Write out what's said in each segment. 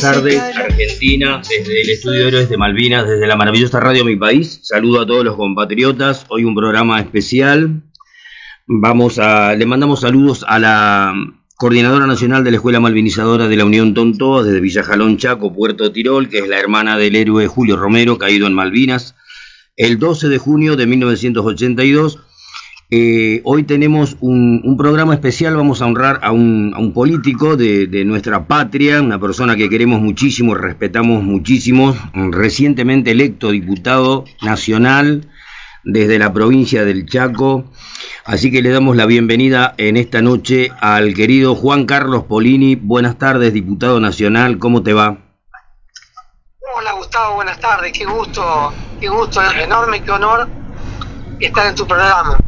buenas tardes, Argentina, desde el estudio de Héroes de Malvinas, desde la maravillosa radio Mi País. Saludo a todos los compatriotas. Hoy un programa especial. Vamos a, le mandamos saludos a la coordinadora nacional de la Escuela Malvinizadora de la Unión Tontoa, desde Villa Jalón Chaco, Puerto Tirol, que es la hermana del héroe Julio Romero, caído en Malvinas, el 12 de junio de 1982 eh, hoy tenemos un, programa especial, vamos a honrar a un, político de, nuestra patria, una persona que queremos muchísimo, respetamos muchísimo, recientemente electo diputado nacional desde la provincia del Chaco. Así que le damos la bienvenida en esta noche al querido Juan Carlos Polini. Buenas tardes, diputado nacional, ¿cómo te va? Hola Gustavo, buenas tardes, qué gusto, qué gusto, enorme, qué honor estar en tu programa.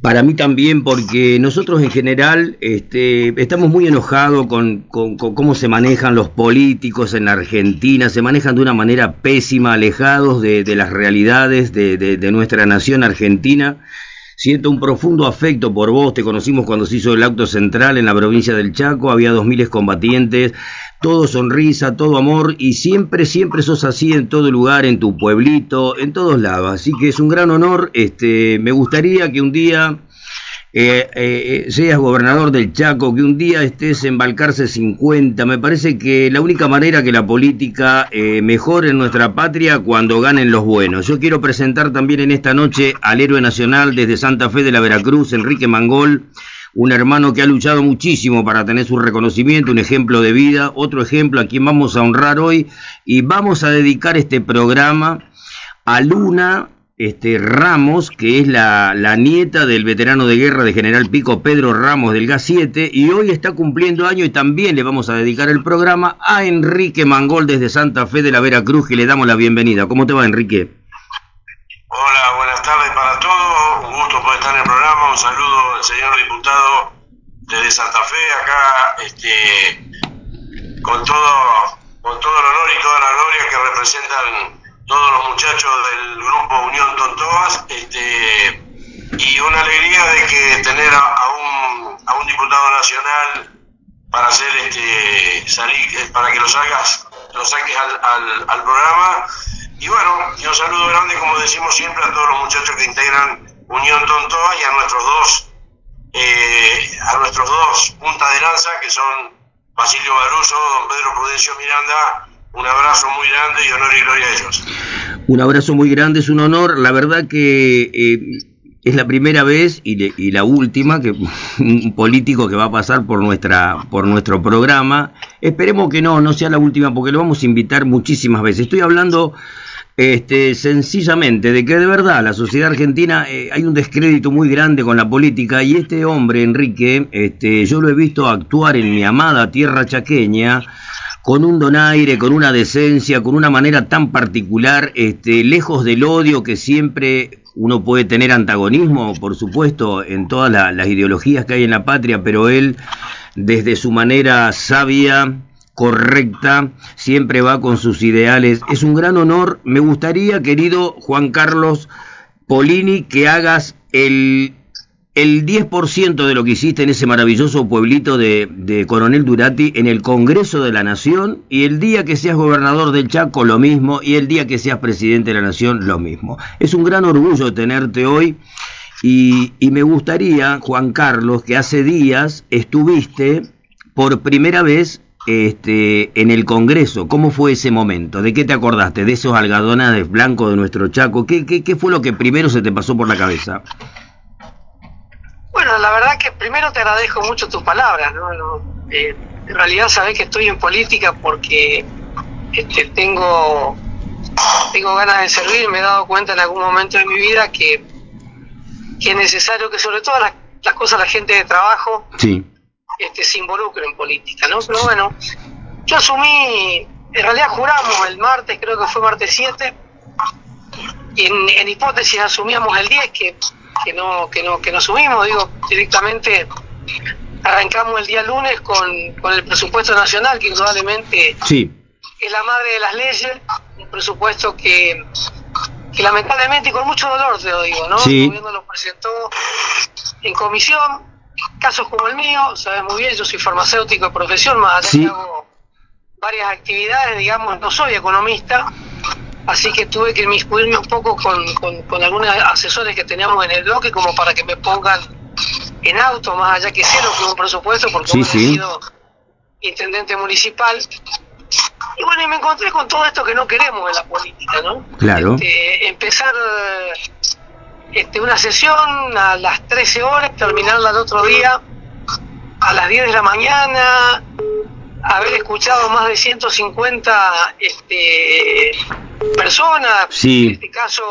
Para mí también, porque nosotros en general este, estamos muy enojados con, cómo se manejan los políticos en Argentina, se manejan de una manera pésima, alejados de, las realidades de, nuestra nación argentina. Siento un profundo afecto por vos, te conocimos cuando se hizo el acto central en la provincia del Chaco, había dos miles combatientes, todo sonrisa, todo amor, y siempre, siempre sos así en todo lugar, en tu pueblito, en todos lados. Así que es un gran honor, este, me gustaría que un día eh, eh, seas gobernador del Chaco, que un día estés en Balcarce 50. Me parece que la única manera que la política eh, mejore en nuestra patria cuando ganen los buenos. Yo quiero presentar también en esta noche al héroe nacional desde Santa Fe de la Veracruz, Enrique Mangol, un hermano que ha luchado muchísimo para tener su reconocimiento, un ejemplo de vida, otro ejemplo a quien vamos a honrar hoy y vamos a dedicar este programa a Luna este, Ramos, que es la, nieta del veterano de guerra de General Pico Pedro Ramos del GAS 7, y hoy está cumpliendo año y también le vamos a dedicar el programa a Enrique Mangol desde Santa Fe de la Veracruz, y le damos la bienvenida. ¿Cómo te va, Enrique? Hola, buenas tardes para todos, un gusto poder estar en el programa, un saludo al señor diputado desde Santa Fe, acá este, con, todo, con todo el honor y toda la gloria que representan todos los muchachos del grupo Unión Tontoas, este, y una alegría de que tener a, un, a un diputado nacional para hacer este salir, eh, para que lo lo saques al, al, programa. Y bueno, y un saludo grande, como decimos siempre, a todos los muchachos que integran Unión Tontoa y a nuestros dos, eh, a nuestros dos puntas de lanza, que son Basilio Baruso, don Pedro Prudencio Miranda, un abrazo muy grande y honor y gloria a ellos. Un abrazo muy grande, es un honor. La verdad que eh, es la primera vez y, la última que un político que va a pasar por nuestra por nuestro programa. Esperemos que no, no sea la última porque lo vamos a invitar muchísimas veces. Estoy hablando este, sencillamente de que de verdad la sociedad argentina eh, hay un descrédito muy grande con la política y este hombre, Enrique, este, yo lo he visto actuar en mi amada tierra chaqueña con un donaire, con una decencia, con una manera tan particular, este, lejos del odio que siempre uno puede tener antagonismo, por supuesto, en todas las ideologías que hay en la patria, pero él, desde su manera sabia, correcta, siempre va con sus ideales. Es un gran honor. Me gustaría, querido Juan Carlos Polini, que hagas el el 10% de lo que hiciste en ese maravilloso pueblito de, Coronel Durati en el Congreso de la Nación y el día que seas gobernador del Chaco lo mismo y el día que seas presidente de la Nación lo mismo. Es un gran orgullo tenerte hoy y, me gustaría, Juan Carlos, que hace días estuviste por primera vez este, en el Congreso. ¿Cómo fue ese momento? ¿De qué te acordaste? ¿De esos algodones blancos de nuestro Chaco? ¿Qué, qué, qué fue lo que primero se te pasó por la cabeza? Bueno, la verdad que primero te agradezco mucho tus palabras, ¿no? Eh, en realidad sabés que estoy en política porque este, tengo, tengo ganas de servir, me he dado cuenta en algún momento de mi vida que, que es necesario que sobre todas las, cosas la gente de trabajo este, se involucre en política, ¿no? Pero bueno, yo asumí, en realidad juramos el martes, creo que fue martes 7, y en, en hipótesis asumíamos el 10, que que no, que no, que no subimos, digo, directamente arrancamos el día lunes con, el presupuesto nacional, que indudablemente es la madre de las leyes, un presupuesto que, que lamentablemente y con mucho dolor te lo digo, ¿no? El gobierno lo presentó en comisión, casos como el mío, sabes muy bien, yo soy farmacéutico de profesión, más allá que hago varias actividades, digamos, no soy economista, así que tuve que inmiscuirme un poco con, con, algunos asesores que teníamos en el bloque como para que me pongan en auto, más allá que cero con un presupuesto, porque sí, he sido intendente municipal. Y bueno, y me encontré con todo esto que no queremos en la política, ¿no? Claro. Este, empezar este, una sesión a las 13 horas, terminarla el otro día a las 10 de la mañana, haber escuchado más de 150 este, personas, en este caso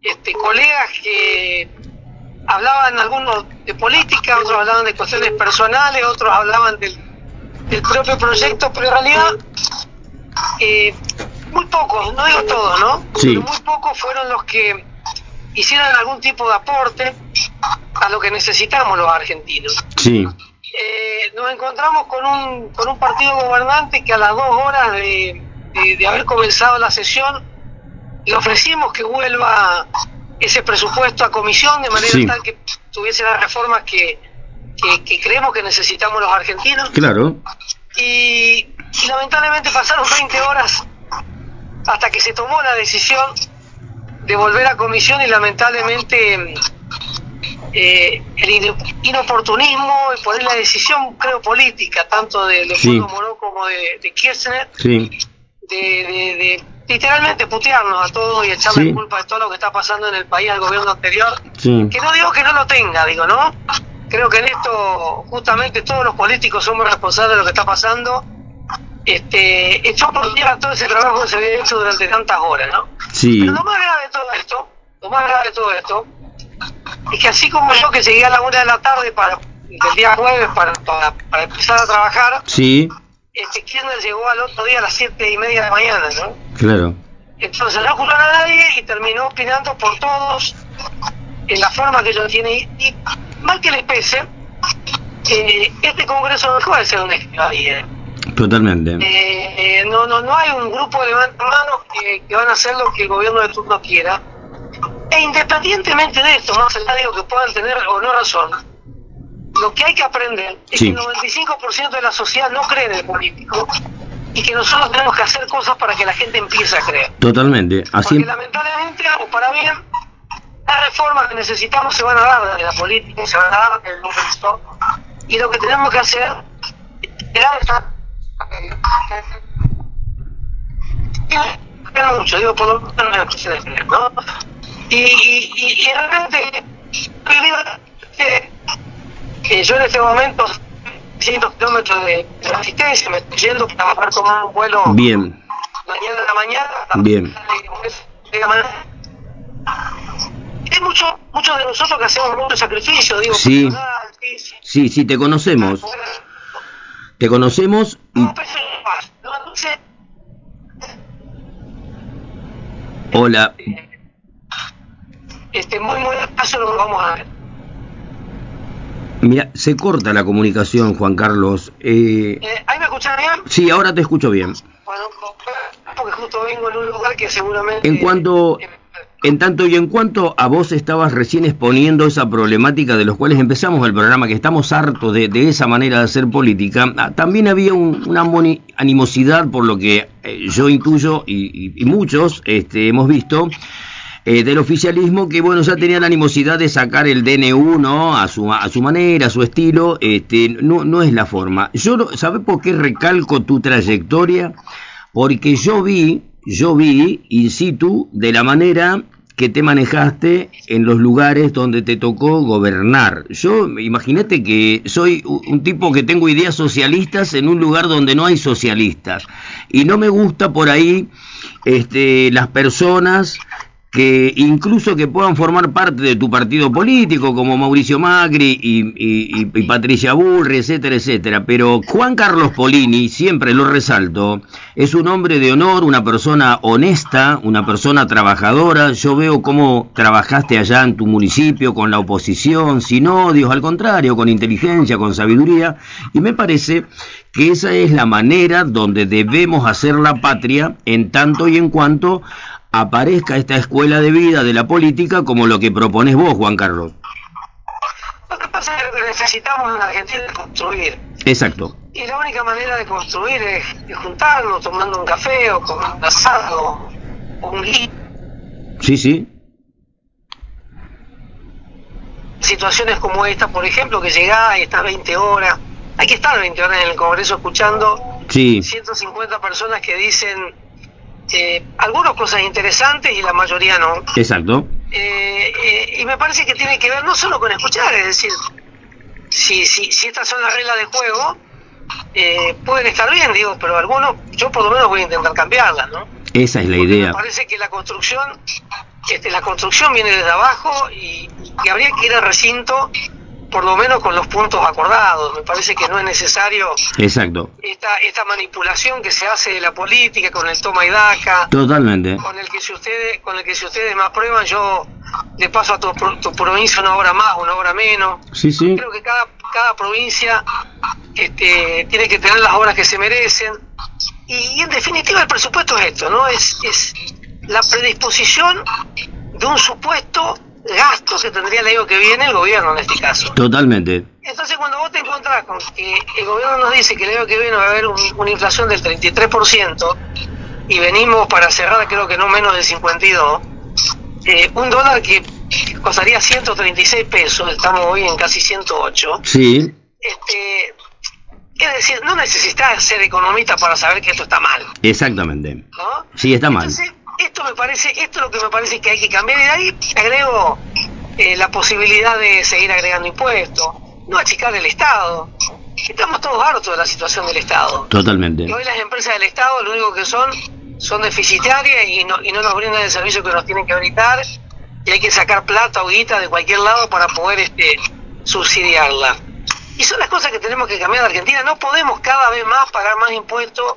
este, colegas que hablaban algunos de política, otros hablaban de cuestiones personales, otros hablaban del, del propio proyecto, pero en realidad eh, muy pocos, no digo todos, ¿no? Pero muy pocos fueron los que hicieron algún tipo de aporte a lo que necesitamos los argentinos. Sí. Eh, nos encontramos con un, con un partido gobernante que a las dos horas de, de, haber comenzado la sesión le ofrecimos que vuelva ese presupuesto a comisión de manera tal que tuviese las reformas que, que, creemos que necesitamos los argentinos. Claro. Y, y lamentablemente pasaron 20 horas hasta que se tomó la decisión de volver a comisión y lamentablemente eh, el inoportunismo y poner la decisión, creo, política, tanto de Leopoldo Moró como de, de Kirchner, de, literalmente putearnos a todos y echarle la culpa de todo lo que está pasando en el país al gobierno anterior. Que no digo que no lo tenga, digo, ¿no? Creo que en esto justamente todos los políticos somos responsables de lo que está pasando. Este, echó por tierra todo ese trabajo que se había hecho durante tantas horas, ¿no? Pero lo más grave de todo esto, lo más grave de todo esto, es que así como yo que llegué a la una de la tarde para el día jueves para, para, empezar a trabajar, sí. este Kirchner llegó al otro día a las siete y media de la mañana, ¿no? Claro. Entonces no escuchó a nadie y terminó opinando por todos en la forma que ellos tienen. Y, mal que les pese, eh, este Congreso dejó de ser un ¿eh? Totalmente. Eh, eh, no, no, no hay un grupo de manos que, que van a hacer lo que el gobierno de turno quiera e independientemente de esto, más allá digo que puedan tener o no razón, lo que hay que aprender es que el 95% de la sociedad no cree en el político y que nosotros tenemos que hacer cosas para que la gente empiece a creer. Totalmente. Así... Porque lamentablemente, o para bien, las reformas que necesitamos se van a dar de la política, se van a dar del Congreso, y lo que tenemos que hacer es dar mucho, digo, por lo menos ¿no? Y, y, y, realmente que yo en este momento 100 kilómetros de, resistencia, me estoy yendo para bajar con un vuelo bien. mañana de la mañana bien. hay muchos muchos de nosotros que hacemos mucho sacrificio digo sí. sí sí. Te conocemos. Te conocemos hola este, muy, muy despacio lo vamos a ver. Mira, se corta la comunicación, Juan Carlos. Eh, eh, ¿Ahí me escuchan bien? Sí, ahora te escucho bien. Bueno, porque justo vengo en un lugar que seguramente... En cuanto... En tanto y en cuanto a vos estabas recién exponiendo esa problemática de los cuales empezamos el programa, que estamos hartos de, esa manera de hacer política, ah, también había una animosidad por lo que eh, yo intuyo y, y, muchos este, hemos visto eh, del oficialismo que, bueno, ya tenía la animosidad de sacar el DNU, ¿no? A su, a su manera, a su estilo, este, no, no es la forma. Yo, ¿sabes por qué recalco tu trayectoria? Porque yo vi, yo vi in situ de la manera que te manejaste en los lugares donde te tocó gobernar. Yo imagínate que soy un tipo que tengo ideas socialistas en un lugar donde no hay socialistas y no me gusta por ahí este, las personas que incluso que puedan formar parte de tu partido político, como Mauricio Macri y, Patricia Burri, etcétera, etcétera. Pero Juan Carlos Polini, siempre lo resalto, es un hombre de honor, una persona honesta, una persona trabajadora. Yo veo cómo trabajaste allá en tu municipio con la oposición, sin odios, al contrario, con inteligencia, con sabiduría, y me parece que esa es la manera donde debemos hacer la patria en tanto y en cuanto aparezca esta escuela de vida de la política como lo que propones vos, Juan Carlos. Lo que pasa es que necesitamos en Argentina construir. Exacto. Y la única manera de construir es, juntarnos, tomando un café o con un asado o un guía. Sí, sí. Situaciones como esta, por ejemplo, que llegás y estás 20 horas. Hay que estar 20 horas en el Congreso escuchando sí. 150 personas que dicen eh, algunas cosas interesantes y la mayoría no. Exacto. Eh, eh, y me parece que tiene que ver no solo con escuchar, es decir, si, si, si estas son las reglas de juego, eh, pueden estar bien, digo, pero algunos, yo por lo menos voy a intentar cambiarlas, ¿no? Esa es la idea. Me parece que la construcción, este, la construcción viene desde abajo y, y habría que ir al recinto por lo menos con los puntos acordados. Me parece que no es necesario Exacto. esta, esta manipulación que se hace de la política con el toma y daca. Totalmente. Con el que si ustedes, con el que si ustedes me aprueban, yo le paso a tu, tu provincia una hora más, una hora menos. Sí, sí. Creo que cada, cada provincia este, tiene que tener las obras que se merecen. Y, en definitiva el presupuesto es esto, ¿no? Es, es la predisposición de un supuesto que tendría el año que viene el gobierno en este caso. Totalmente. Entonces cuando vos te encontrás con que el gobierno nos dice que el año que viene va a haber una inflación del 33% y venimos para cerrar creo que no menos del 52, eh, un dólar que costaría 136 pesos, estamos hoy en casi 108. Sí. Este, es decir, no necesitas ser economista para saber que esto está mal. Exactamente. ¿no? Sí, está mal. Entonces, esto me parece, esto es lo que me parece que hay que cambiar y de ahí agrego eh, la posibilidad de seguir agregando impuestos, no achicar el Estado. Estamos todos hartos de la situación del Estado. Totalmente. Y hoy las empresas del Estado lo único que son son deficitarias y no, y no nos brindan el servicio que nos tienen que brindar y hay que sacar plata o guita de cualquier lado para poder este, subsidiarla. Y son las cosas que tenemos que cambiar de Argentina. No podemos cada vez más pagar más impuestos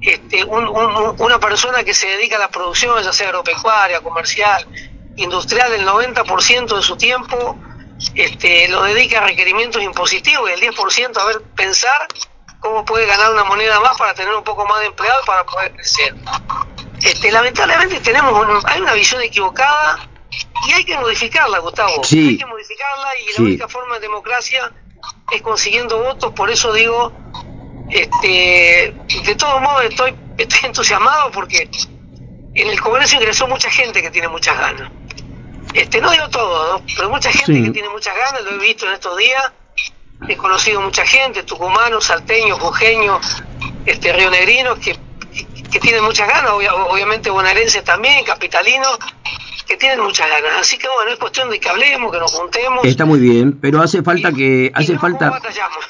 este, un, un, una persona que se dedica a la producción, ya sea agropecuaria, comercial, industrial, el 90% de su tiempo este, lo dedica a requerimientos impositivos y el 10% a ver pensar cómo puede ganar una moneda más para tener un poco más de empleados para poder crecer. Este, lamentablemente tenemos hay una visión equivocada y hay que modificarla, Gustavo. Sí. Hay que modificarla y Sí. la única forma de democracia es consiguiendo votos, por eso digo, este, de todos modos estoy, estoy entusiasmado porque en el Congreso ingresó mucha gente que tiene muchas ganas. Este, no digo todo, ¿no? pero mucha gente Sí. que tiene muchas ganas, lo he visto en estos días, he conocido mucha gente, tucumanos, salteños, jujeños, este, rionegrinos, que, que, que tienen muchas ganas, obvia- obviamente bonaerenses también, capitalinos, que tienen muchas ganas. Así que bueno, es cuestión de que hablemos, que nos juntemos. Está muy bien, pero hace falta que hace cómo falta batallamos.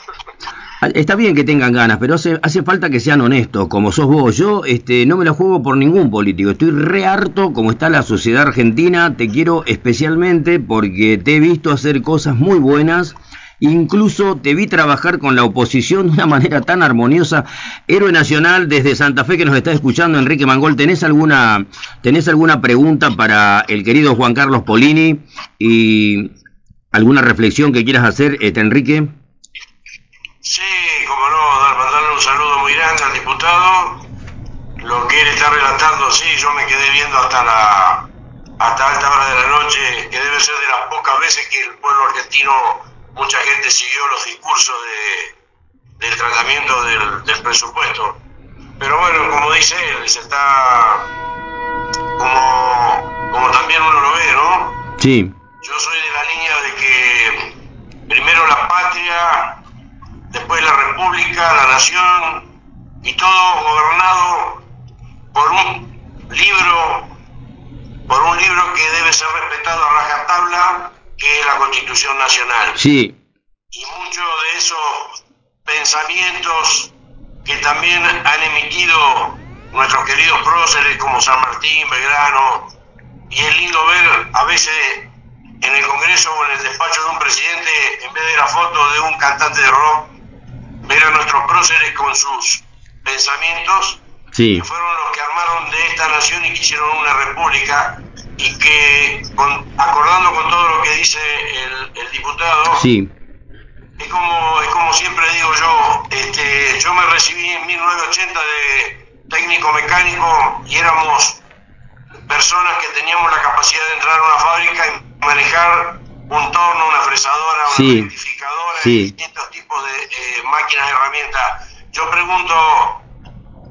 Está bien que tengan ganas, pero hace, hace falta que sean honestos, como sos vos. Yo este, no me la juego por ningún político. Estoy re harto como está la sociedad argentina. Te quiero especialmente porque te he visto hacer cosas muy buenas. Incluso te vi trabajar con la oposición de una manera tan armoniosa. Héroe Nacional desde Santa Fe que nos está escuchando, Enrique Mangol, ¿tenés alguna, tenés alguna pregunta para el querido Juan Carlos Polini? ¿Y alguna reflexión que quieras hacer, este, Enrique? Sí, como no, dar- mandarle un saludo muy grande al diputado. Lo que él está relatando, sí, yo me quedé viendo hasta la hasta alta hora de la noche, que debe ser de las pocas veces que el pueblo argentino, mucha gente siguió los discursos de, del tratamiento del, del presupuesto. Pero bueno, como dice él, se está como, como también uno lo ve, ¿no? Sí, Yo soy de la línea de que primero la patria, después la república, la nación y todo gobernado por un libro, por un libro que debe ser respetado a rajatabla, que es la Constitución Nacional. sí, Y muchos de esos pensamientos que también han emitido nuestros queridos próceres como San Martín, Belgrano, y es lindo ver a veces en el Congreso o en el despacho de un presidente, en vez de la foto de un cantante de rock, ver a nuestros próceres con sus pensamientos, sí, que fueron los que armaron de esta nación y que hicieron una república, y que, con- acordando con todo lo que dice el, el diputado, sí, es como, es como siempre digo yo, este, yo me recibí en 1980 de técnico mecánico y éramos personas que teníamos la capacidad de entrar a una fábrica y manejar un torno, una fresadora, una Sí. rectificadora Sí. y distintos tipos de eh, máquinas y herramientas. Yo pregunto,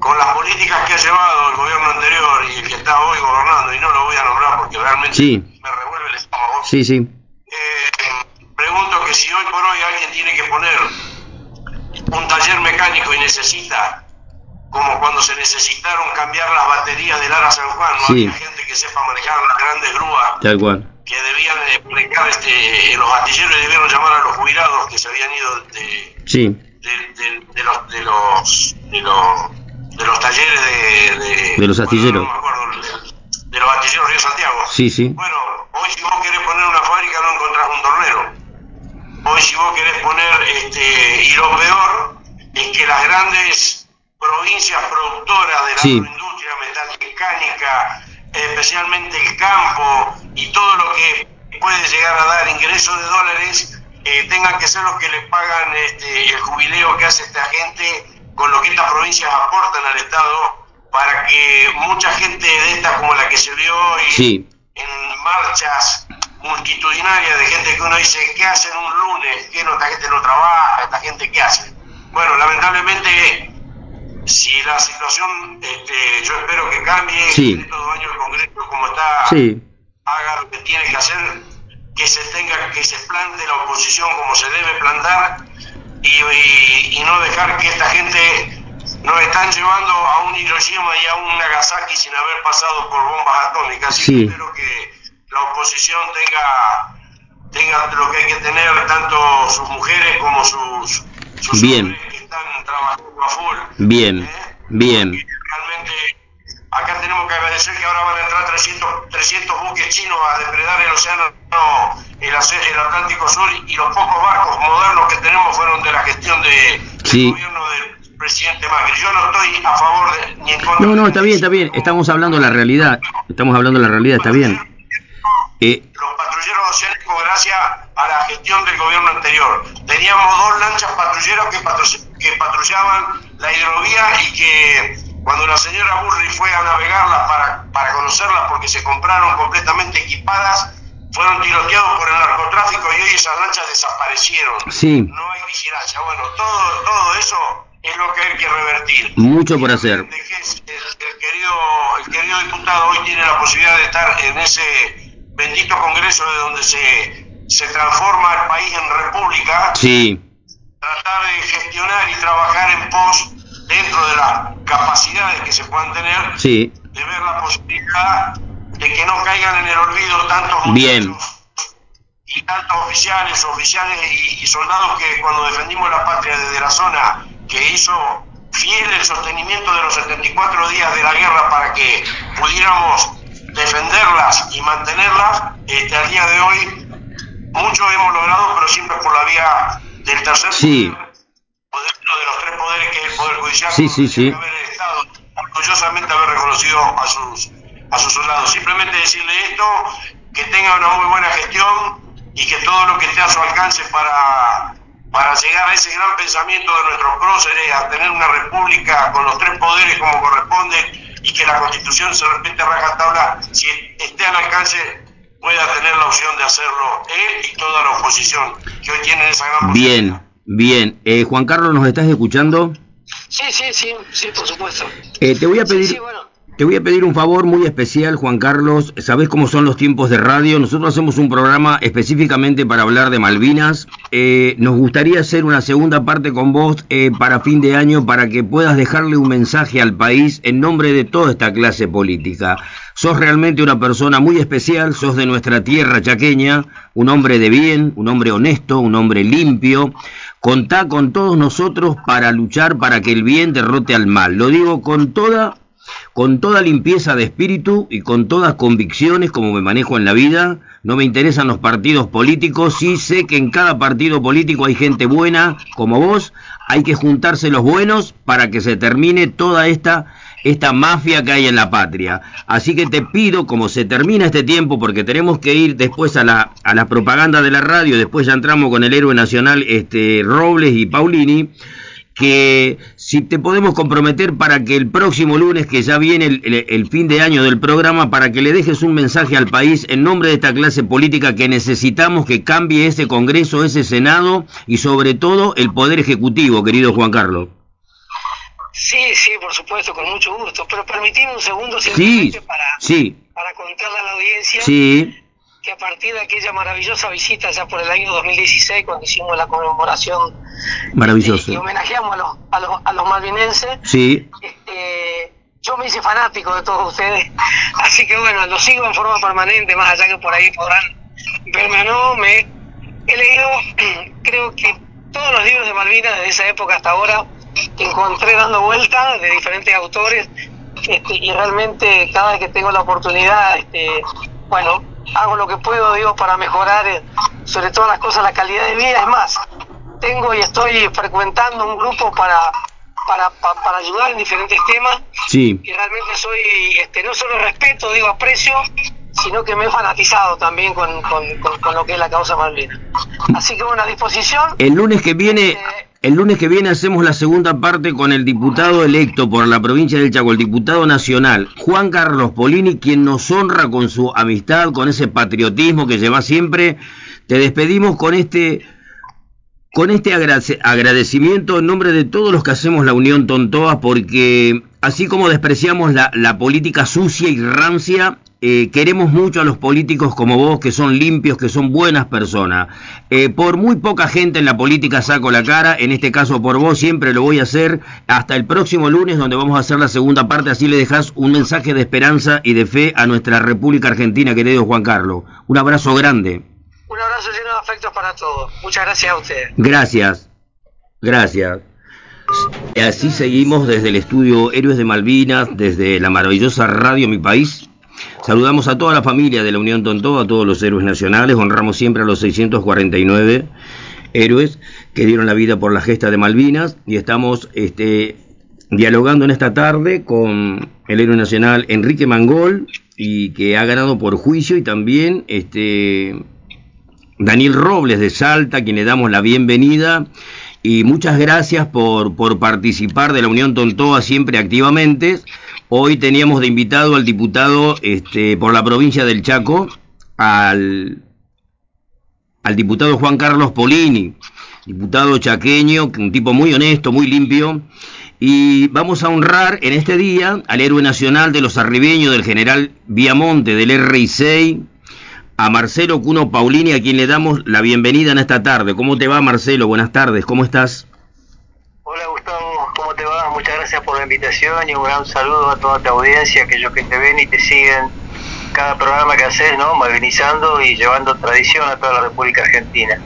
con las políticas que ha llevado el gobierno anterior y el que está hoy gobernando, y no lo voy a nombrar porque realmente Sí. me revuelve el estómago, Sí, sí. eh, pregunto que si hoy por hoy alguien tiene que poner un taller mecánico y necesita, como cuando se necesitaron cambiar las baterías del Ara San Juan, no Sí. había gente que sepa manejar las grandes grúas Tal cual. que debían plegar este, los astilleros debieron llamar a los jubilados que se habían ido de, Sí. De, de- de los de los de los de los talleres de de, los astilleros. bueno, no me acuerdo, de, los astilleros Río Santiago Sí, sí. bueno hoy si vos querés poner una fábrica no encontrás un tornero hoy si vos querés poner este y lo peor es que las grandes provincias productoras de la Sí. agroindustria metalmecánica especialmente el campo y todo lo que puede llegar a dar ingresos de dólares eh, tengan que ser los que le pagan este, el jubileo que hace esta gente con lo que estas provincias aportan al Estado para que mucha gente de esta como la que se vio hoy Sí. en marchas multitudinarias de gente que uno dice, ¿qué hacen un lunes? ¿Qué no, esta gente no trabaja? ¿Esta gente qué hace? Bueno, lamentablemente, si la situación, este, yo espero que cambie, Sí. en estos dos años el Congreso como está, Sí. haga lo que tiene que hacer, que se tenga, que se plante la oposición como se debe plantar y, y- y no dejar que esta gente nos están llevando a un Hiroshima y a un Nagasaki sin haber pasado por bombas atómicas. Así Sí. que espero que la oposición tenga, tenga lo que hay que tener, tanto sus mujeres como sus, sus Bien. hombres que están trabajando a full. Bien. ¿eh? Bien. Realmente acá tenemos agradecer que ahora van a entrar 300, 300 buques chinos a depredar el océano, no, el, el Atlántico Sur y los pocos barcos modernos que tenemos fueron de la gestión de, Sí. del gobierno del presidente Macri. Yo no estoy a favor de, ni en contra. No, no, está bien, está bien. Estamos hablando de la realidad. Estamos hablando de la realidad, está bien. Eh, Los patrulleros oceánicos gracias a la gestión del gobierno anterior. Teníamos dos lanchas patrulleros que, que patrullaban la hidrovía y que cuando la señora Burri fue a navegarlas para, para conocerlas porque se compraron completamente equipadas, fueron tiroteados por el narcotráfico y hoy esas lanchas desaparecieron. sí, No hay vigilancia. Bueno, todo, todo eso es lo que hay que revertir. mucho por hacer. El, el querido, el querido diputado hoy tiene la posibilidad de estar en ese bendito congreso de donde se, se transforma el país en república, Sí, tratar de gestionar y trabajar en pos dentro de las capacidades que se puedan tener, sí, de ver la posibilidad de que no caigan en el olvido tantos Bien. y tantos oficiales, oficiales y, y soldados que cuando defendimos la patria desde la zona que hizo fiel el sostenimiento de los 74 días de la guerra para que pudiéramos defenderlas y mantenerlas, este, al día de hoy mucho hemos logrado, pero siempre por la vía del tercer Sí. Poder, que es el poder judicial, Sí, haber Estado, orgullosamente haber reconocido a sus a sus soldados. Simplemente decirle esto, que tenga una muy buena gestión y que todo lo que esté a su alcance para, para llegar a ese gran pensamiento de nuestros próceres, a tener una república con los tres poderes como corresponde y que la constitución se respete a rajatabla, si esté al alcance pueda tener la opción de hacerlo él y toda la oposición que hoy tienen esa gran posibilidad. bien, bien. Eh, Juan Carlos, ¿nos estás escuchando? Sí, sí, sí, sí, por supuesto. Eh, te voy a pedir... sí, bueno. Te voy a pedir un favor muy especial, Juan Carlos. Sabés cómo son los tiempos de radio. Nosotros hacemos un programa específicamente para hablar de Malvinas. Eh, nos gustaría hacer una segunda parte con vos eh, para fin de año para que puedas dejarle un mensaje al país en nombre de toda esta clase política. Sos realmente una persona muy especial, sos de nuestra tierra chaqueña, un hombre de bien, un hombre honesto, un hombre limpio. Contá con todos nosotros para luchar para que el bien derrote al mal. Lo digo con toda con toda limpieza de espíritu y con todas convicciones como me manejo en la vida. No me interesan los partidos políticos, sí sé que en cada partido político hay gente buena como vos, hay que juntarse los buenos para que se termine toda esta esta mafia que hay en la patria. Así que te pido, como se termina este tiempo, porque tenemos que ir después a la, a la propaganda de la radio, después ya entramos con el héroe nacional este, Robles y Paulini, que si te podemos comprometer para que el próximo lunes, que ya viene el, fin de año del programa, para que le dejes un mensaje al país en nombre de esta clase política que necesitamos que cambie ese Congreso, ese Senado y sobre todo el Poder Ejecutivo, querido Juan Carlos. Sí, sí, por supuesto, con mucho gusto. Pero permitime un segundo simplemente para, sí. para contarle a la audiencia sí. que a partir de aquella maravillosa visita ya por el año 2016, cuando hicimos la conmemoración Maravilloso. y, homenajeamos a los, a los, a los malvinenses, sí. este, yo me hice fanático de todos ustedes. Así que bueno, lo sigo en forma permanente, más allá que por ahí podrán verme o no. Me he leído, creo que todos los libros de Malvinas desde esa época hasta ahora que encontré dando vueltas de diferentes autores este, y realmente cada vez que tengo la oportunidad, este, bueno, hago lo que puedo, digo, para mejorar eh, sobre todas las cosas la calidad de vida. Es más, tengo y estoy frecuentando un grupo para para, para, ayudar en diferentes temas. Sí. Y realmente soy, este, no solo respeto, digo, aprecio, sino que me he fanatizado también con, con, lo que es la causa Malvinas. Así que bueno, a disposición. El lunes que viene, este, el lunes que viene hacemos la segunda parte con el diputado electo por la provincia del Chaco, el diputado nacional, Juan Carlos Polini, quien nos honra con su amistad, con ese patriotismo que lleva siempre. Te despedimos con este con este agradecimiento en nombre de todos los que hacemos la Unión Tontoa, porque así como despreciamos la, la política sucia y rancia, eh, queremos mucho a los políticos como vos, que son limpios, que son buenas personas. Eh, por muy poca gente en la política saco la cara, en este caso por vos siempre lo voy a hacer hasta el próximo lunes donde vamos a hacer la segunda parte, así le dejas un mensaje de esperanza y de fe a nuestra República Argentina, querido Juan Carlos. Un abrazo grande. Un abrazo lleno de afectos para todos. Muchas gracias a ustedes. Gracias. Gracias. Y así seguimos desde el estudio Héroes de Malvinas, desde la maravillosa radio Mi País, Saludamos a toda la familia de la Unión Tontó, a todos los héroes nacionales, honramos siempre a los 649 héroes que dieron la vida por la gesta de Malvinas. Y estamos este, dialogando en esta tarde con el héroe nacional Enrique Mangol y que ha ganado por juicio y también este, Daniel Robles de Salta, quien le damos la bienvenida. Y muchas gracias por, por participar de la Unión Tontoa siempre activamente. Hoy teníamos de invitado al diputado este, por la provincia del Chaco, al, diputado Juan Carlos Polini, diputado chaqueño, un tipo muy honesto, muy limpio. Y vamos a honrar en este día al héroe nacional de los arribeños del general Viamonte del RI6, a Marcelo Cuno Paulini, a quien le damos la bienvenida en esta tarde. ¿Cómo te va, Marcelo? Buenas tardes, ¿cómo estás? Hola, Gustavo, ¿cómo te va? Muchas gracias por la invitación y un gran saludo a toda tu audiencia, aquellos que te ven y te siguen cada programa que haces, ¿no? Malvinizando y llevando tradición a toda la República Argentina.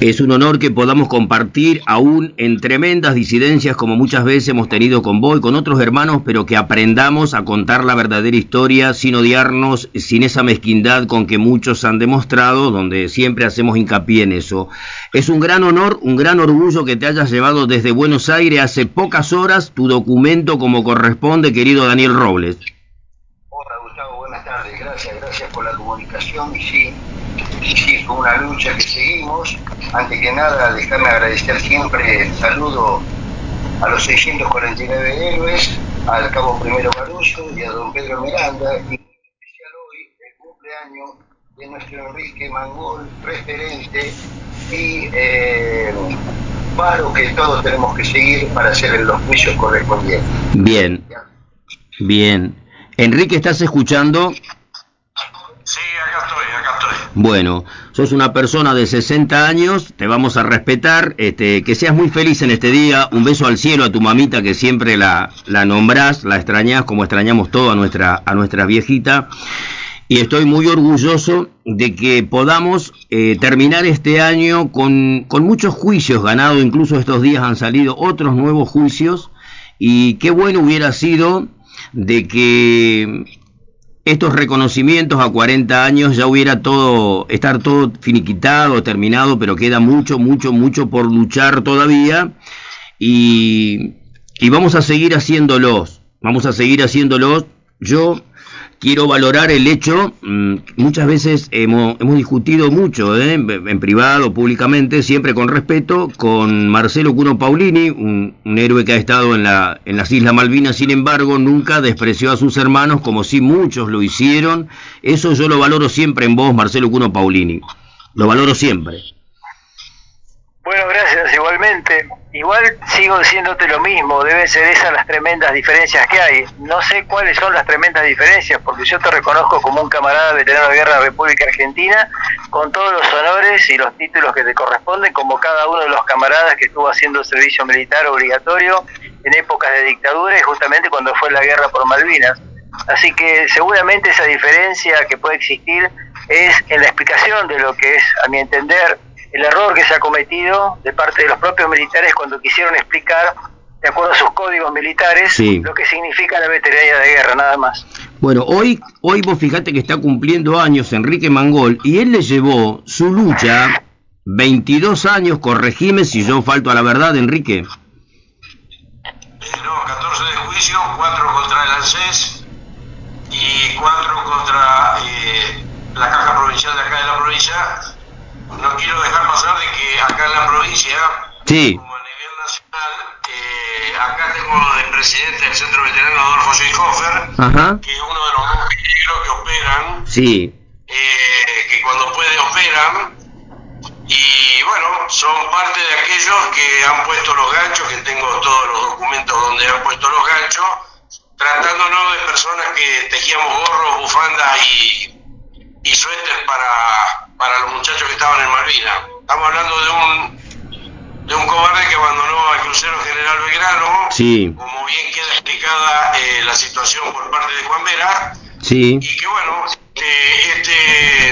Es un honor que podamos compartir aún en tremendas disidencias como muchas veces hemos tenido con vos y con otros hermanos, pero que aprendamos a contar la verdadera historia sin odiarnos, sin esa mezquindad con que muchos han demostrado, donde siempre hacemos hincapié en eso. Es un gran honor, un gran orgullo que te hayas llevado desde Buenos Aires hace pocas horas tu documento como corresponde, querido Daniel Robles. Hola Gustavo, buenas tardes, gracias, gracias por la comunicación sí sí, fue una lucha que seguimos. Antes que nada, dejarme agradecer siempre el saludo a los 649 héroes, al cabo primero Caruso y a don Pedro Miranda, y especial hoy el cumpleaños de nuestro Enrique Mangol, referente y eh, paro que todos tenemos que seguir para hacer los juicios correspondientes. Bien, bien. Enrique, ¿estás escuchando? Sí, acá estoy, acá estoy. Bueno, sos una persona de 60 años, te vamos a respetar, este, que seas muy feliz en este día, un beso al cielo a tu mamita que siempre la, la nombrás, la extrañás como extrañamos todo a nuestra, a nuestra viejita. Y estoy muy orgulloso de que podamos eh, terminar este año con, con muchos juicios ganados, incluso estos días han salido otros nuevos juicios, y qué bueno hubiera sido de que estos reconocimientos a 40 años ya hubiera todo, estar todo finiquitado, terminado, pero queda mucho, mucho, mucho por luchar todavía y, y vamos a seguir haciéndolos, vamos a seguir haciéndolos. Yo quiero valorar el hecho, mm, muchas veces hemos, hemos discutido mucho, ¿eh? en privado, públicamente, siempre con respeto, con Marcelo Cuno Paulini, un, héroe que ha estado en, la, en las Islas Malvinas, sin embargo, nunca despreció a sus hermanos como si muchos lo hicieron. Eso yo lo valoro siempre en vos, Marcelo Cuno Paulini. Lo valoro siempre. Bueno, gracias, igualmente. Igual sigo diciéndote lo mismo, deben ser esas las tremendas diferencias que hay. No sé cuáles son las tremendas diferencias, porque yo te reconozco como un camarada veterano de guerra de la República Argentina, con todos los honores y los títulos que te corresponden, como cada uno de los camaradas que estuvo haciendo servicio militar obligatorio en épocas de dictadura y justamente cuando fue la guerra por Malvinas. Así que seguramente esa diferencia que puede existir es en la explicación de lo que es, a mi entender, el error que se ha cometido de parte de los propios militares cuando quisieron explicar, de acuerdo a sus códigos militares, lo que significa la veteranía de guerra, nada más. Bueno, hoy, hoy vos fijate que está cumpliendo años Enrique Mangol y él le llevó su lucha 22 años, corregime si yo falto a la verdad, Enrique. Eh, no, 14 de juicio, 4 contra el ANSES y 4 contra eh, la caja provincial de acá de la provincia no quiero dejar pasar de que acá en la provincia, como a nivel nacional, eh, acá tengo de presidente del Centro Veterano Adolfo Scheinhofer, que es uno de los monjes que operan, sí. eh, que cuando puede operan, y bueno, son parte de aquellos que han puesto los ganchos, que tengo todos los documentos donde han puesto los ganchos, tratándonos de personas que tejíamos gorros, bufandas y, y suéter para para los muchachos que estaban en Malvinas. Estamos hablando de un, de un cobarde que abandonó al crucero General Belgrano, sí. como bien queda explicada eh, la situación por parte de Juan Vera, sí. y que bueno, eh, este,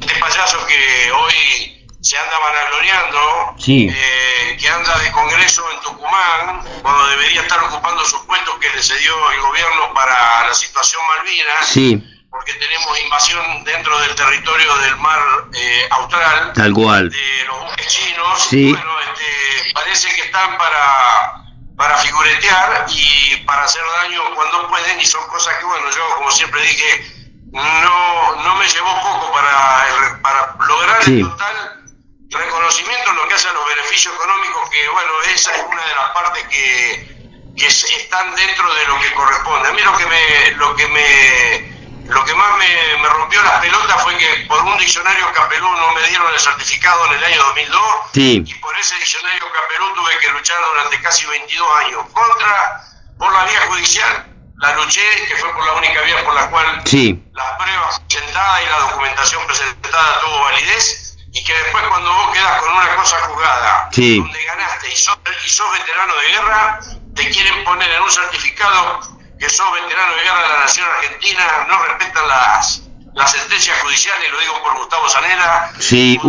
este payaso que hoy se anda vanagloriando, sí. eh, que anda de congreso en Tucumán, cuando debería estar ocupando sus puestos que le cedió el gobierno para la situación Malvinas, sí porque tenemos invasión dentro del territorio del mar eh, austral, tal cual, de los buques chinos, sí. bueno, este, parece que están para, para figuretear y para hacer daño cuando pueden, y son cosas que, bueno, yo como siempre dije, no, no me llevó poco para, para lograr el total reconocimiento en lo que hace a los beneficios económicos, que bueno, esa es una de las partes que, que están dentro de lo que corresponde. A mí lo que me, lo que me lo que más me, rompió las pelotas fue que por un diccionario Capelú no me dieron el certificado en el año 2002 y por ese diccionario Capelú tuve que luchar durante casi 22 años contra, por la vía judicial, la luché, que fue por la única vía por la cual las pruebas presentadas y la documentación presentada tuvo validez y que después cuando vos quedas con una cosa juzgada, donde ganaste y sos, y sos veterano de guerra, te quieren poner en un certificado que son veteranos de guerra de la nación argentina, no respetan las, las sentencias judiciales, lo digo por Gustavo Zanera, sí,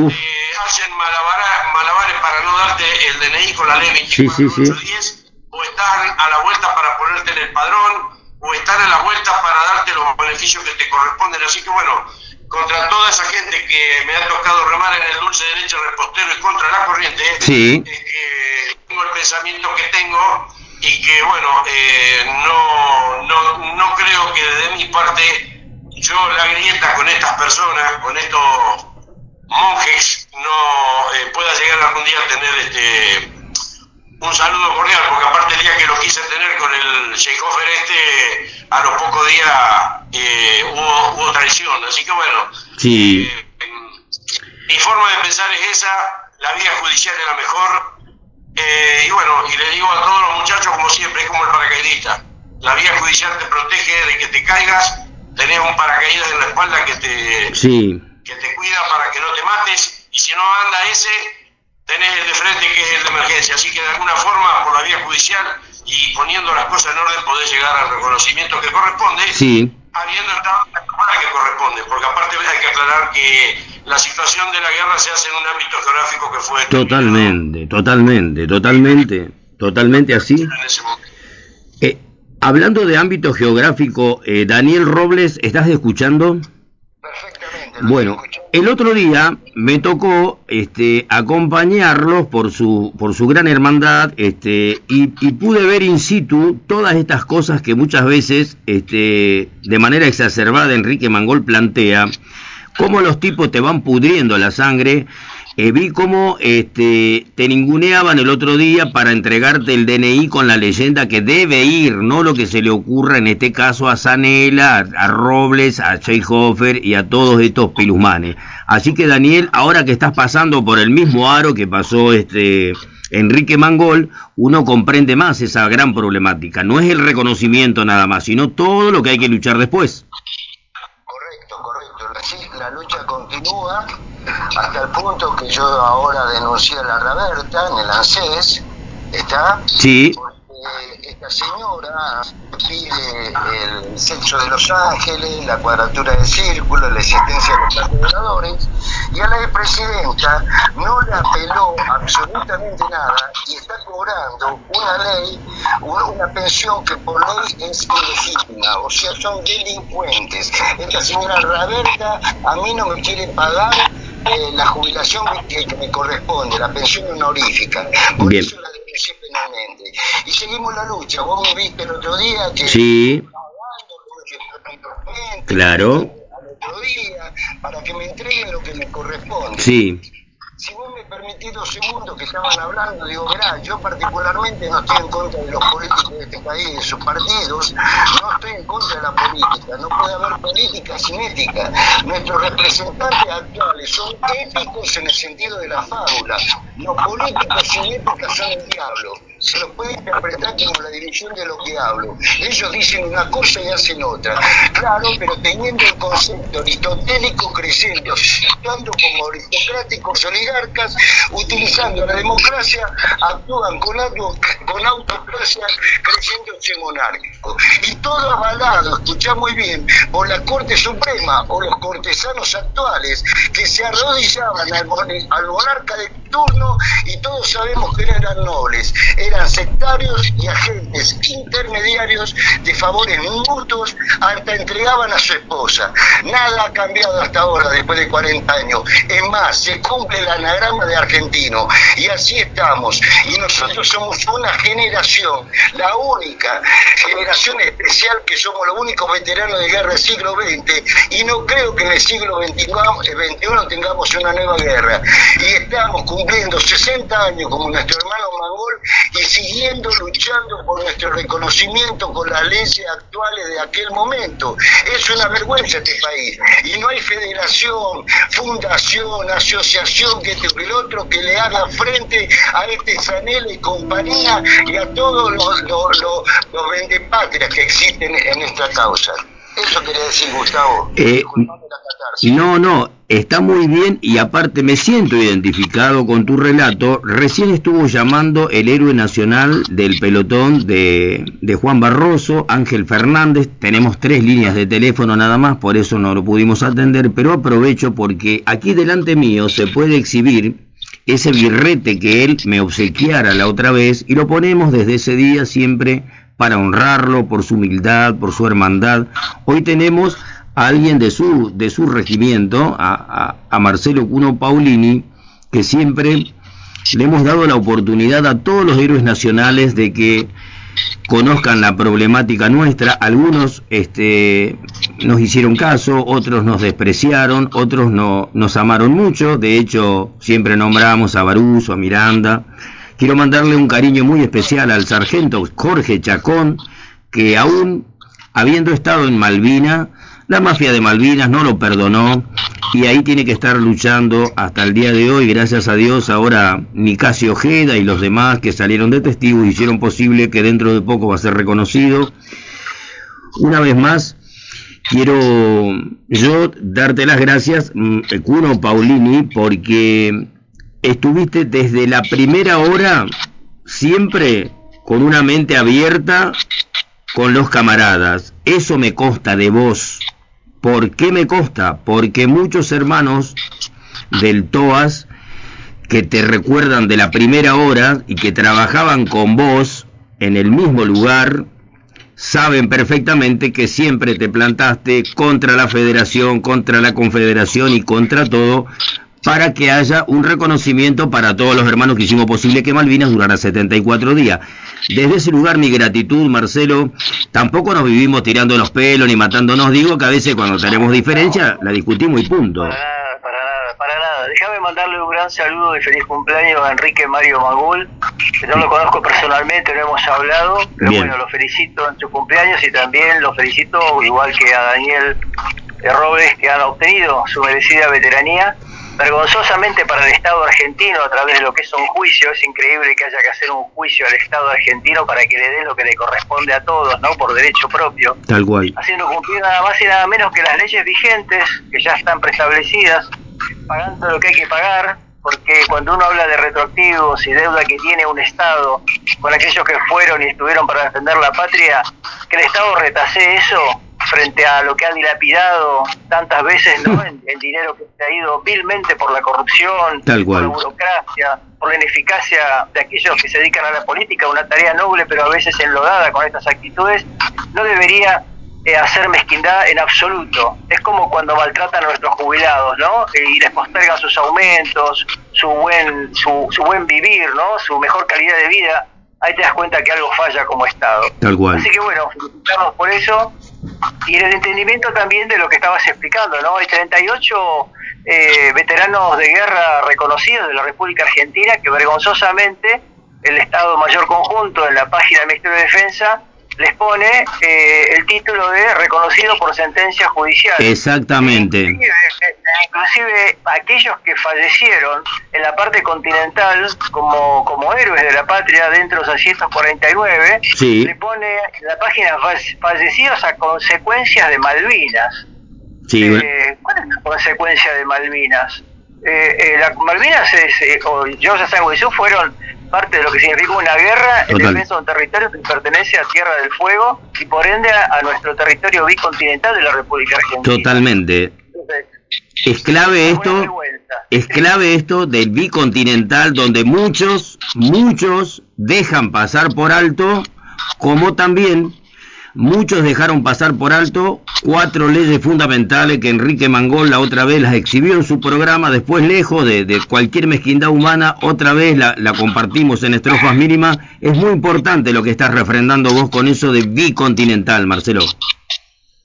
hacen malabares para no darte el DNI con la ley 24810, o están a la vuelta para ponerte en el padrón, o están a la vuelta para darte los beneficios que te corresponden. Así que bueno, contra toda esa gente que me ha tocado remar en el dulce derecho repostero y contra la corriente, sí. es que tengo el pensamiento que tengo y que bueno, eh, no, no, no creo que de mi parte yo la grieta con estas personas, con estos monjes, no eh, pueda llegar algún día a tener este un saludo cordial, porque aparte el día que lo quise tener con el Sheikhofer este, a los pocos días eh, hubo, hubo traición, así que bueno, sí. mi forma de pensar es esa, la vía judicial es la mejor, eh, y bueno, y le digo a todos los muchachos, como siempre, es como el paracaidista. La vía judicial te protege de que te caigas, tenés un paracaídas en la espalda que te, sí. que te cuida para que no te mates, y si no anda ese, tenés el de frente que es el de emergencia. Así que de alguna forma, por la vía judicial y poniendo las cosas en orden, podés llegar al reconocimiento que corresponde. Sí habiendo estado en la que corresponde, porque aparte hay que aclarar que la situación de la guerra se hace en un ámbito geográfico que fue... Totalmente, totalmente, totalmente, totalmente así. Eh, hablando de ámbito geográfico, eh, Daniel Robles, ¿estás escuchando? Perfectamente. Bueno, el otro día me tocó este, acompañarlos por su, por su gran hermandad este, y, pude ver in situ todas estas cosas que muchas veces, este, de manera exacerbada, Enrique Mangol plantea, cómo los tipos te van pudriendo la sangre eh, vi cómo este, te ninguneaban el otro día para entregarte el DNI con la leyenda que debe ir, no lo que se le ocurra en este caso a Zanela, a, Robles, a Scheihofer y a todos estos pilusmanes. Así que Daniel, ahora que estás pasando por el mismo aro que pasó este Enrique Mangol, uno comprende más esa gran problemática. No es el reconocimiento nada más, sino todo lo que hay que luchar después. Correcto. la lucha continúa hasta el punto que yo ahora denuncié a la Raberta en el ANSES, ¿está? Sí. Porque esta señora pide el sexo de los ángeles, la cuadratura del círculo, la existencia de los voladores, y a la presidenta no le apeló absolutamente nada y está cobrando una ley, una pensión que por ley es ilegítima, o sea, son delincuentes. Esta señora Raberta a mí no me quiere pagar eh, la jubilación que, me corresponde, la pensión honorífica. Por eso Y seguimos la lucha. Vos me viste el otro día que... Sí. Claro. Al otro día, para que me entreguen lo que me corresponde. Sí si vos me permitís dos segundos que estaban hablando, digo, verá, yo particularmente no estoy en contra de los políticos de este país, de sus partidos, no estoy en contra de la política, no puede haber política sin ética. Nuestros representantes actuales son éticos en el sentido de la fábula, los políticos sin ética son el diablo se lo puede interpretar como la división de lo que hablo. Ellos dicen una cosa y hacen otra. Claro, pero teniendo el concepto aristotélico creciendo, actuando como aristocráticos oligarcas, utilizando la democracia, actúan con, algo, con autocracia creciéndose monárquico. Y todo avalado, escuchá muy bien, por la Corte Suprema o los cortesanos actuales que se arrodillaban al, al monarca de turno y todos sabemos que eran nobles eran sectarios y agentes intermediarios de favores mutuos hasta entregaban a su esposa. Nada ha cambiado hasta ahora, después de 40 años. Es más, se cumple el anagrama de argentino. Y así estamos. Y nosotros somos una generación, la única generación especial que somos los únicos veteranos de guerra del siglo XX. Y no creo que en el siglo XXI tengamos una nueva guerra. Y estamos cumpliendo 60 años como nuestro hermano Mangol y siguiendo luchando por nuestro reconocimiento con las leyes actuales de aquel momento. Es una vergüenza este país. Y no hay federación, fundación, asociación que este el otro que le haga frente a este Zanel y compañía y a todos los, los, los, los vendepatrias que existen en esta causa. Eso quería decir, Gustavo. Eh, no, no, está muy bien y aparte me siento identificado con tu relato. Recién estuvo llamando el héroe nacional del pelotón de, de Juan Barroso, Ángel Fernández. Tenemos tres líneas de teléfono nada más, por eso no lo pudimos atender, pero aprovecho porque aquí delante mío se puede exhibir ese birrete que él me obsequiara la otra vez y lo ponemos desde ese día siempre para honrarlo por su humildad, por su hermandad. Hoy tenemos a alguien de su, de su regimiento, a, Marcelo Cuno Paulini, que siempre le hemos dado la oportunidad a todos los héroes nacionales de que conozcan la problemática nuestra. Algunos este, nos hicieron caso, otros nos despreciaron, otros no, nos amaron mucho. De hecho, siempre nombramos a Baruso, a Miranda, Quiero mandarle un cariño muy especial al sargento Jorge Chacón, que aún habiendo estado en Malvina, la mafia de Malvinas no lo perdonó y ahí tiene que estar luchando hasta el día de hoy. Gracias a Dios, ahora Nicasio Ojeda y los demás que salieron de testigos hicieron posible que dentro de poco va a ser reconocido. Una vez más, quiero yo darte las gracias, mm, Cuno Paulini, porque estuviste desde la primera hora siempre con una mente abierta con los camaradas. Eso me consta de vos. ¿Por qué me consta? Porque muchos hermanos del TOAS que te recuerdan de la primera hora y que trabajaban con vos en el mismo lugar, saben perfectamente que siempre te plantaste contra la federación, contra la confederación y contra todo para que haya un reconocimiento para todos los hermanos que hicimos posible que Malvinas durara 74 días. Desde ese lugar mi gratitud, Marcelo, tampoco nos vivimos tirando los pelos ni matándonos, digo que a veces cuando tenemos diferencia la discutimos y punto. Para nada, para nada, para nada. Déjame mandarle un gran saludo y feliz cumpleaños a Enrique Mario Magul, que no lo conozco personalmente, no hemos hablado, pero bueno, lo felicito en su cumpleaños y también lo felicito, igual que a Daniel Robles, que han obtenido su merecida veteranía vergonzosamente para el Estado argentino a través de lo que es un juicio. Es increíble que haya que hacer un juicio al Estado argentino para que le dé lo que le corresponde a todos, ¿no? Por derecho propio. Tal cual. Haciendo cumplir nada más y nada menos que las leyes vigentes, que ya están preestablecidas, pagando lo que hay que pagar, porque cuando uno habla de retroactivos y deuda que tiene un Estado con aquellos que fueron y estuvieron para defender la patria, que el Estado retase eso frente a lo que ha dilapidado tantas veces ¿no? el, dinero que se ha ido vilmente por la corrupción, por la burocracia, por la ineficacia de aquellos que se dedican a la política, una tarea noble pero a veces enlodada con estas actitudes, no debería eh, hacer mezquindad en absoluto. Es como cuando maltratan a nuestros jubilados, ¿no? y les postergan sus aumentos, su buen, su, su buen vivir, ¿no? Su mejor calidad de vida. Ahí te das cuenta que algo falla como Estado. Tal cual. Así que bueno, felicitarnos por eso y en el entendimiento también de lo que estabas explicando, ¿no? Hay 38 eh, veteranos de guerra reconocidos de la República Argentina que vergonzosamente el Estado Mayor Conjunto en la página del Ministerio de Defensa les pone eh, el título de reconocido por sentencia judicial. Exactamente. Inclusive, aquellos que fallecieron en la parte continental como, como héroes de la patria dentro de los 649, le pone en la página fallecidos a consecuencias de Malvinas. Sí, eh, ¿Cuál es la consecuencia de Malvinas? Eh, eh, la, Malvinas es, eh, o Georgia San fueron parte de lo que significa una guerra en defensa de un territorio que pertenece a Tierra del Fuego y por ende a, nuestro territorio bicontinental de la República Argentina. Totalmente. es clave esto, es clave esto del bicontinental donde muchos, muchos dejan pasar por alto, como también Muchos dejaron pasar por alto cuatro leyes fundamentales que Enrique Mangol la otra vez las exhibió en su programa, después lejos de, cualquier mezquindad humana, otra vez la, la, compartimos en estrofas mínimas. Es muy importante lo que estás refrendando vos con eso de bicontinental, Marcelo.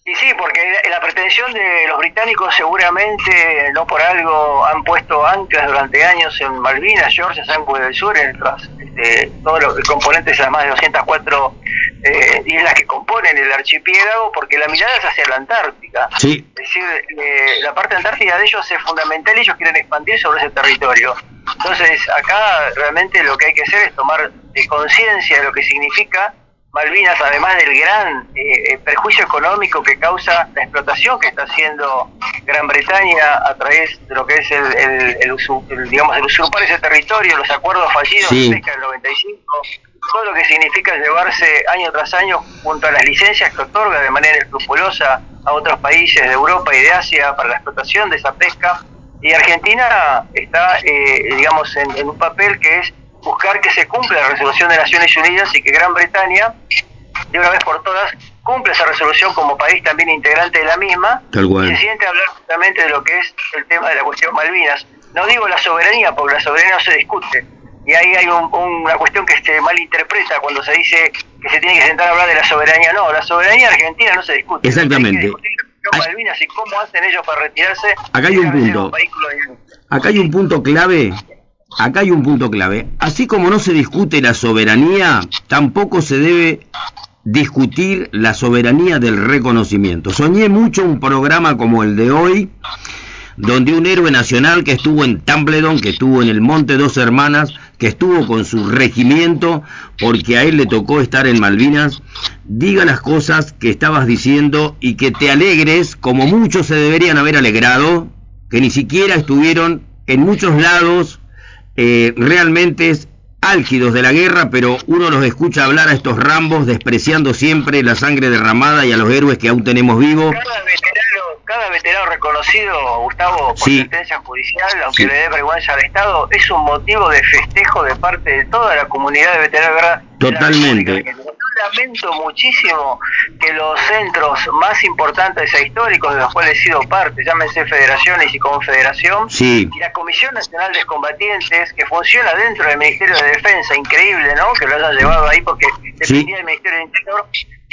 Y sí, porque la pretensión de los británicos seguramente, no por algo, han puesto anclas durante años en Malvinas, Georgia, Sandwich del Sur, en este, todos los componentes de las más de 204 eh, islas que componen el archipiélago, porque la mirada es hacia la Antártica. Es decir, eh, la parte antártica de ellos es fundamental y ellos quieren expandir sobre ese territorio. Entonces, acá realmente lo que hay que hacer es tomar conciencia de lo que significa Malvinas, además del gran eh, eh, perjuicio económico que causa la explotación que está haciendo Gran Bretaña a través de lo que es el, el, digamos, el usurpar ese territorio, los acuerdos fallidos sí. de del 95, todo lo que significa llevarse año tras año junto a las licencias que otorga de manera escrupulosa a otros países de Europa y de Asia para la explotación de esa pesca. Y Argentina está, eh, digamos, en un papel que es buscar que se cumpla la resolución de Naciones Unidas y que Gran Bretaña, de una vez por todas, cumpla esa resolución como país también integrante de la misma y se siente hablar justamente de lo que es el tema de la cuestión Malvinas. No digo la soberanía, porque la soberanía no se discute. Y ahí hay una cuestión que se malinterpreta cuando se dice que se tiene que sentar a hablar de la soberanía. No, la soberanía argentina no se discute. Exactamente. Malvinas y cómo hacen ellos para retirarse. Acá hay un punto. Acá hay un punto clave acá hay un punto clave. Así como no se discute la soberanía, tampoco se debe discutir la soberanía del reconocimiento. Soñé mucho un programa como el de hoy, donde un héroe nacional que estuvo en Templedon, que estuvo en el Monte Dos Hermanas, que estuvo con su regimiento, porque a él le tocó estar en Malvinas, diga las cosas que estabas diciendo y que te alegres, como muchos se deberían haber alegrado, que ni siquiera estuvieron en muchos lados eh, realmente es álgidos de la guerra, pero uno los escucha hablar a estos rambos despreciando siempre la sangre derramada y a los héroes que aún tenemos vivos. Cada veterano, cada veterano reconocido, Gustavo, por sentencia judicial, aunque le dé vergüenza al Estado, es un motivo de festejo de parte de toda la comunidad de veteranos de guerra. Totalmente. Lamento muchísimo que los centros más importantes e históricos de los cuales he sido parte, llámense federaciones y confederación, sí. y la Comisión Nacional de Combatientes, que funciona dentro del Ministerio de Defensa, increíble, ¿no? Que lo hayan llevado ahí porque dependía del Ministerio del Interior,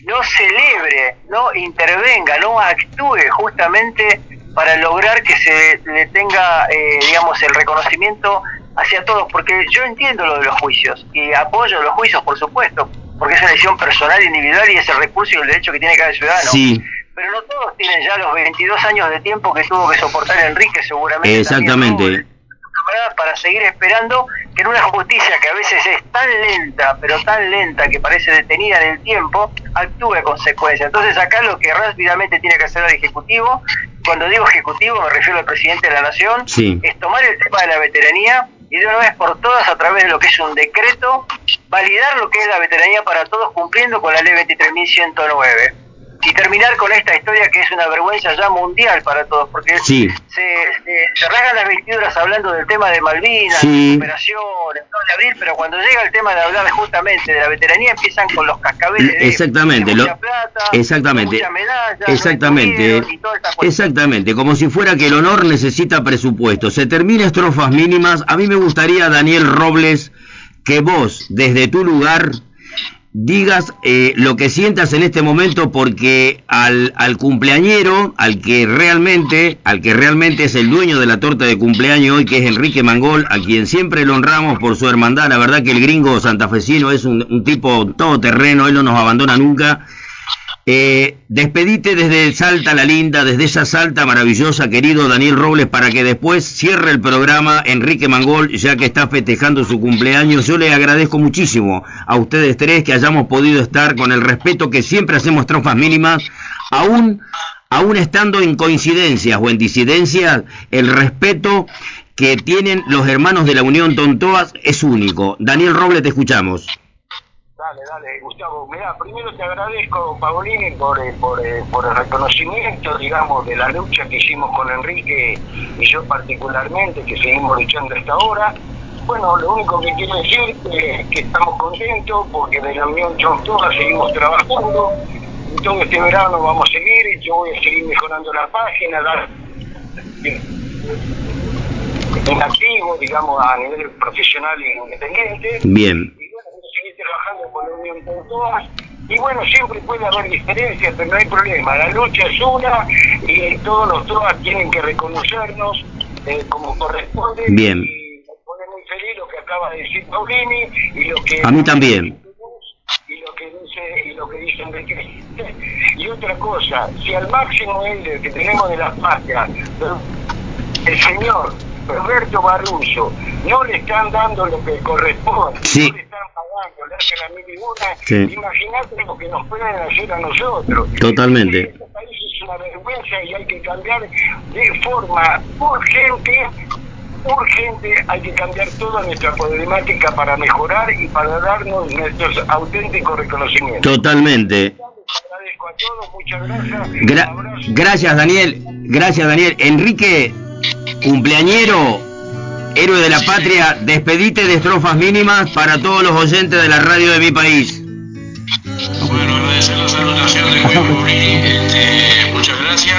no celebre, no intervenga, no actúe justamente para lograr que se le tenga, eh, digamos, el reconocimiento hacia todos, porque yo entiendo lo de los juicios y apoyo los juicios, por supuesto, porque es una decisión personal, individual y es el recurso y el derecho que tiene cada ciudadano. Sí. Pero no todos tienen ya los 22 años de tiempo que tuvo que soportar Enrique, seguramente. Exactamente. para seguir esperando que en una justicia que a veces es tan lenta, pero tan lenta que parece detenida en el tiempo, actúe a consecuencia. Entonces acá lo que rápidamente tiene que hacer el Ejecutivo, cuando digo Ejecutivo me refiero al Presidente de la Nación, es tomar el tema de la veteranía y de una vez por todas a través de lo que es un decreto, validar lo que es la veteranía para todos cumpliendo con la ley 23.109 y terminar con esta historia que es una vergüenza ya mundial para todos, porque se, se, rasgan las vestiduras hablando del tema de Malvinas, de operaciones, de abril, pero cuando llega el tema de hablar justamente de la veteranía empiezan con los cascabeles de, exactamente, mucha plata, exactamente, mucha medalla, exactamente, exactamente, como si fuera que el honor necesita presupuesto. Se termina estrofas mínimas. A mí me gustaría, Daniel Robles, que vos, desde tu lugar, digas eh, lo que sientas en este momento porque al, al cumpleañero, al que realmente, al que realmente es el dueño de la torta de cumpleaños hoy, que es Enrique Mangol, a quien siempre lo honramos por su hermandad, la verdad que el gringo santafesino es un, un tipo todoterreno, él no nos abandona nunca, eh, despedite desde Salta la Linda, desde esa Salta maravillosa, querido Daniel Robles, para que después cierre el programa Enrique Mangol, ya que está festejando su cumpleaños. Yo le agradezco muchísimo a ustedes tres que hayamos podido estar con el respeto que siempre hacemos trofas mínimas, aún, aún estando en coincidencias o en disidencias, el respeto que tienen los hermanos de la Unión Tontoas es único. Daniel Robles, te escuchamos. Dale, Gustavo. Mira, primero te agradezco, Paulini, por, eh, por, eh, por el reconocimiento, digamos, de la lucha que hicimos con Enrique y yo particularmente, que seguimos luchando hasta ahora. Bueno, lo único que quiero decir es que estamos contentos porque de la Unión Chontoa seguimos trabajando. Todo este verano vamos a seguir, yo voy a seguir mejorando la página, dar en activo, digamos, a nivel profesional e independiente. Bien Y bueno, siempre puede haber diferencias, pero no hay problema. La lucha es una y todos los TOAS tienen que reconocernos eh, como corresponde. Bien. Y me pone muy feliz lo que acaba de decir Paulini y lo que... A mí también. Y lo que dice, y lo que dice Enrique. Y otra cosa, si al máximo líder que tenemos de la patria, el señor Roberto Barruso, no le están dando lo que corresponde, sí. no le están pagando, le hacen a imagínate lo que nos pueden hacer a nosotros. Totalmente. Este país es una vergüenza y hay que cambiar de forma urgente, urgente, hay que cambiar toda nuestra problemática para mejorar y para darnos nuestros auténticos reconocimientos. Totalmente. Agradezco a todos, muchas gracias. Gra gracias Daniel, gracias Daniel. Enrique, cumpleañero, héroe de la patria, despedite de estrofas mínimas para todos los oyentes de la radio de mi país. Bueno, agradecer la salutación de este, muchas gracias.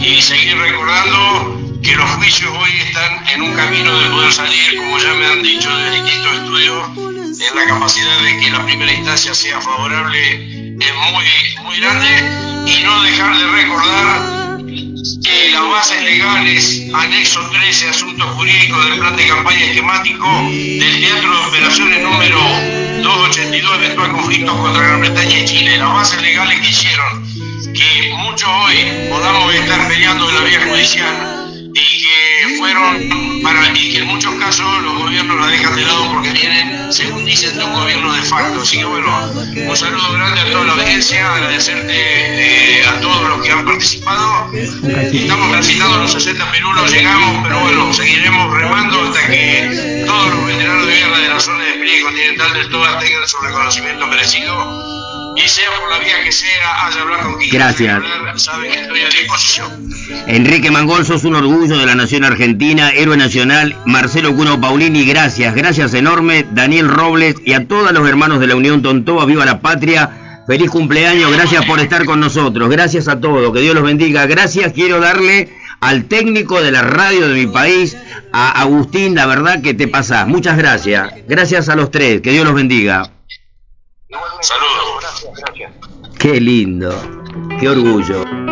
Y seguir recordando que los juicios hoy están en un camino de poder salir, como ya me han dicho de distintos estudios, en la capacidad de que la primera instancia sea favorable. Es muy, muy grande. Y no dejar de recordar que las bases legales, anexo 13, asuntos jurídicos del plan de campaña esquemático del Teatro de Operaciones número 282, eventual conflictos contra Gran Bretaña y Chile, las bases legales que hicieron que muchos hoy podamos estar peleando en la vía judicial y que fueron y que en muchos casos los gobiernos la dejan de lado porque vienen, según dicen, de un gobierno de facto. Así que bueno, un saludo grande a toda la audiencia, agradecerte a todos los que han participado. Estamos transitando los 60 pirulos, llegamos, pero bueno, seguiremos remando hasta que todos los veteranos de guerra de la zona de despliegue continental del TOA tengan su reconocimiento merecido y sea por la vía que sea, haya hablar Gracias. saben que estoy a disposición. Enrique Mangol, sos un orgullo de la nación argentina, héroe nacional. Marcelo Cuno Paulini, gracias, gracias enorme. Daniel Robles y a todos los hermanos de la Unión Tontoa, viva la patria. Feliz cumpleaños, gracias por estar con nosotros, gracias a todos, que Dios los bendiga. Gracias, quiero darle al técnico de la radio de mi país, a Agustín, la verdad que te pasás. Muchas gracias, gracias a los tres, que Dios los bendiga. Saludos. Qué lindo, qué orgullo.